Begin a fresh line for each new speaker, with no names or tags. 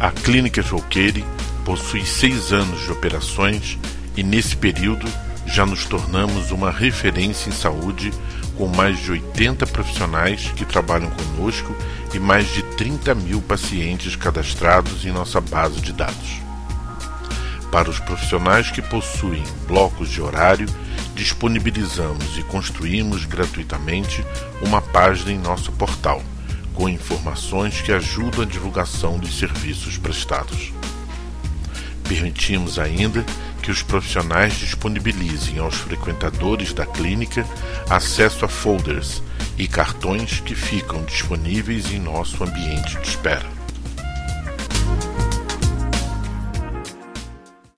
A Clínica Joqueire possui seis anos de operações e, nesse período, já nos tornamos uma referência em saúde com mais de 80 profissionais que trabalham conosco e mais de 30 mil pacientes cadastrados em nossa base de dados. Para os profissionais que possuem blocos de horário, disponibilizamos e construímos gratuitamente uma página em nosso portal com informações que ajudam a divulgação dos serviços prestados. Permitimos ainda que os profissionais disponibilizem aos frequentadores da clínica acesso a folders e cartões que ficam disponíveis em nosso ambiente de espera.